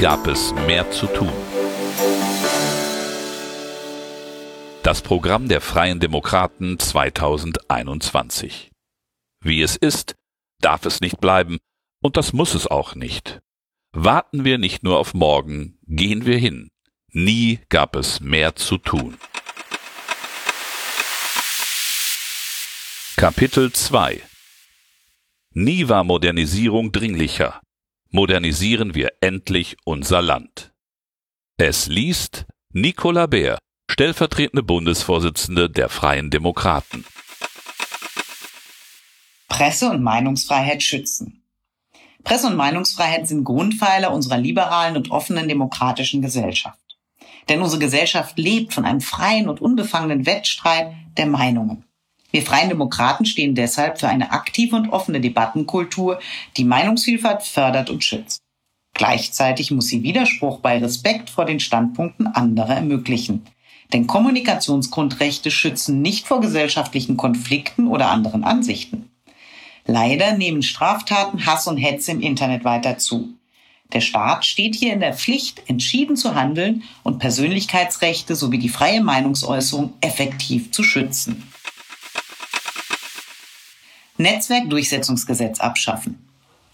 Gab es mehr zu tun. Das Programm der Freien Demokraten 2021. Wie es ist, darf es nicht bleiben, und das muss es auch nicht. Warten wir nicht nur auf morgen, gehen wir hin. Nie gab es mehr zu tun. Kapitel 2 Nie war Modernisierung dringlicher. Modernisieren wir endlich unser Land. Es liest Nicola Bär, stellvertretende Bundesvorsitzende der Freien Demokraten. Presse- und Meinungsfreiheit schützen. Presse- und Meinungsfreiheit sind Grundpfeiler unserer liberalen und offenen demokratischen Gesellschaft. Denn unsere Gesellschaft lebt von einem freien und unbefangenen Wettstreit der Meinungen. Wir Freien Demokraten stehen deshalb für eine aktive und offene Debattenkultur, die Meinungsvielfalt fördert und schützt. Gleichzeitig muss sie Widerspruch bei Respekt vor den Standpunkten anderer ermöglichen. Denn Kommunikationsgrundrechte schützen nicht vor gesellschaftlichen Konflikten oder anderen Ansichten. Leider nehmen Straftaten, Hass und Hetze im Internet weiter zu. Der Staat steht hier in der Pflicht, entschieden zu handeln und Persönlichkeitsrechte sowie die freie Meinungsäußerung effektiv zu schützen. Netzwerkdurchsetzungsgesetz abschaffen.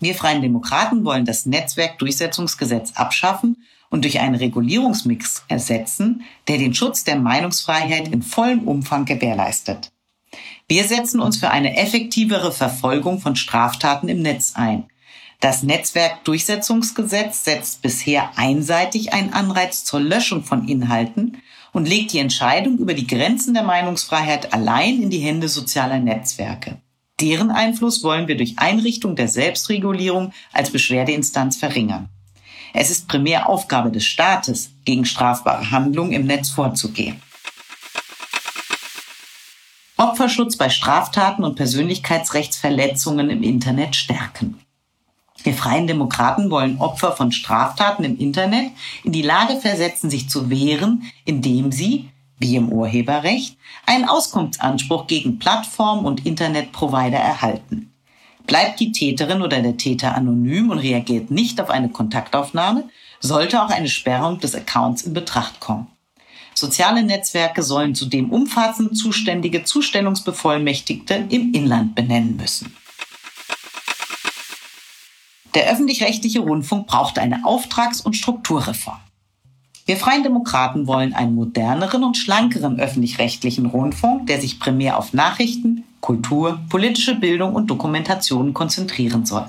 Wir Freien Demokraten wollen das Netzwerkdurchsetzungsgesetz abschaffen und durch einen Regulierungsmix ersetzen, der den Schutz der Meinungsfreiheit in vollem Umfang gewährleistet. Wir setzen uns für eine effektivere Verfolgung von Straftaten im Netz ein. Das Netzwerkdurchsetzungsgesetz setzt bisher einseitig einen Anreiz zur Löschung von Inhalten und legt die Entscheidung über die Grenzen der Meinungsfreiheit allein in die Hände sozialer Netzwerke. Deren Einfluss wollen wir durch Einrichtung der Selbstregulierung als Beschwerdeinstanz verringern. Es ist primär Aufgabe des Staates, gegen strafbare Handlungen im Netz vorzugehen. Opferschutz bei Straftaten und Persönlichkeitsrechtsverletzungen im Internet stärken. Wir Freien Demokraten wollen Opfer von Straftaten im Internet in die Lage versetzen, sich zu wehren, indem sie, wie im Urheberrecht, einen Auskunftsanspruch gegen Plattformen und Internetprovider erhalten. Bleibt die Täterin oder der Täter anonym und reagiert nicht auf eine Kontaktaufnahme, sollte auch eine Sperrung des Accounts in Betracht kommen. Soziale Netzwerke sollen zudem umfassend zuständige Zustellungsbevollmächtigte im Inland benennen müssen. Der öffentlich-rechtliche Rundfunk braucht eine Auftrags- und Strukturreform. Wir Freien Demokraten wollen einen moderneren und schlankeren öffentlich-rechtlichen Rundfunk, der sich primär auf Nachrichten, Kultur, politische Bildung und Dokumentation konzentrieren soll.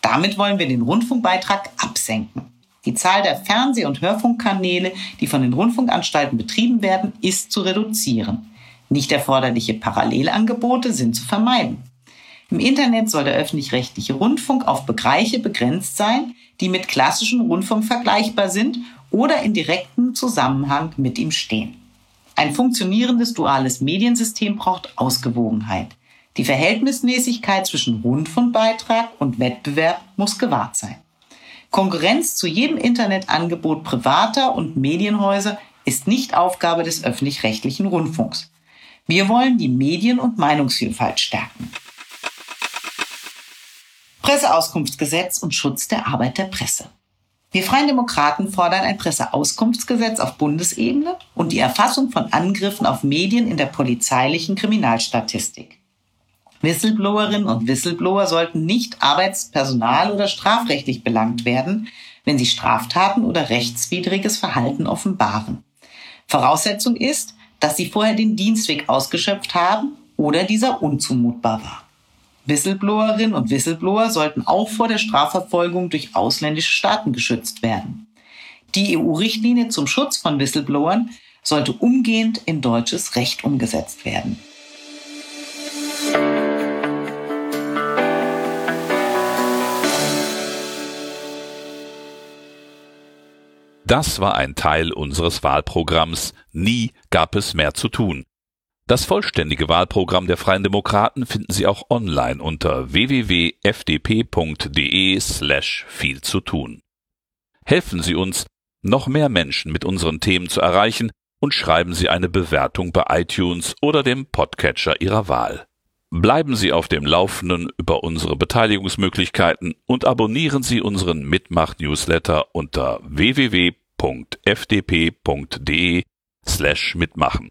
Damit wollen wir den Rundfunkbeitrag absenken. Die Zahl der Fernseh- und Hörfunkkanäle, die von den Rundfunkanstalten betrieben werden, ist zu reduzieren. Nicht erforderliche Parallelangebote sind zu vermeiden. Im Internet soll der öffentlich-rechtliche Rundfunk auf Bereiche begrenzt sein, die mit klassischem Rundfunk vergleichbar sind oder in direktem Zusammenhang mit ihm stehen. Ein funktionierendes duales Mediensystem braucht Ausgewogenheit. Die Verhältnismäßigkeit zwischen Rundfunkbeitrag und Wettbewerb muss gewahrt sein. Konkurrenz zu jedem Internetangebot privater und Medienhäuser ist nicht Aufgabe des öffentlich-rechtlichen Rundfunks. Wir wollen die Medien- und Meinungsvielfalt stärken. Presseauskunftsgesetz und Schutz der Arbeit der Presse. Wir Freien Demokraten fordern ein Presseauskunftsgesetz auf Bundesebene und die Erfassung von Angriffen auf Medien in der polizeilichen Kriminalstatistik. Whistleblowerinnen und Whistleblower sollten nicht arbeitspersonal- oder strafrechtlich belangt werden, wenn sie Straftaten oder rechtswidriges Verhalten offenbaren. Voraussetzung ist, dass sie vorher den Dienstweg ausgeschöpft haben oder dieser unzumutbar war. Whistleblowerinnen und Whistleblower sollten auch vor der Strafverfolgung durch ausländische Staaten geschützt werden. Die EU-Richtlinie zum Schutz von Whistleblowern sollte umgehend in deutsches Recht umgesetzt werden. Das war ein Teil unseres Wahlprogramms Nie gab es mehr zu tun. Das vollständige Wahlprogramm der Freien Demokraten finden Sie auch online unter www.fdp.de slash viel zu tun. Helfen Sie uns, noch mehr Menschen mit unseren Themen zu erreichen und schreiben Sie eine Bewertung bei iTunes oder dem Podcatcher Ihrer Wahl. Bleiben Sie auf dem Laufenden über unsere Beteiligungsmöglichkeiten und abonnieren Sie unseren Mitmach-Newsletter unter www.fdp.de slash mitmachen.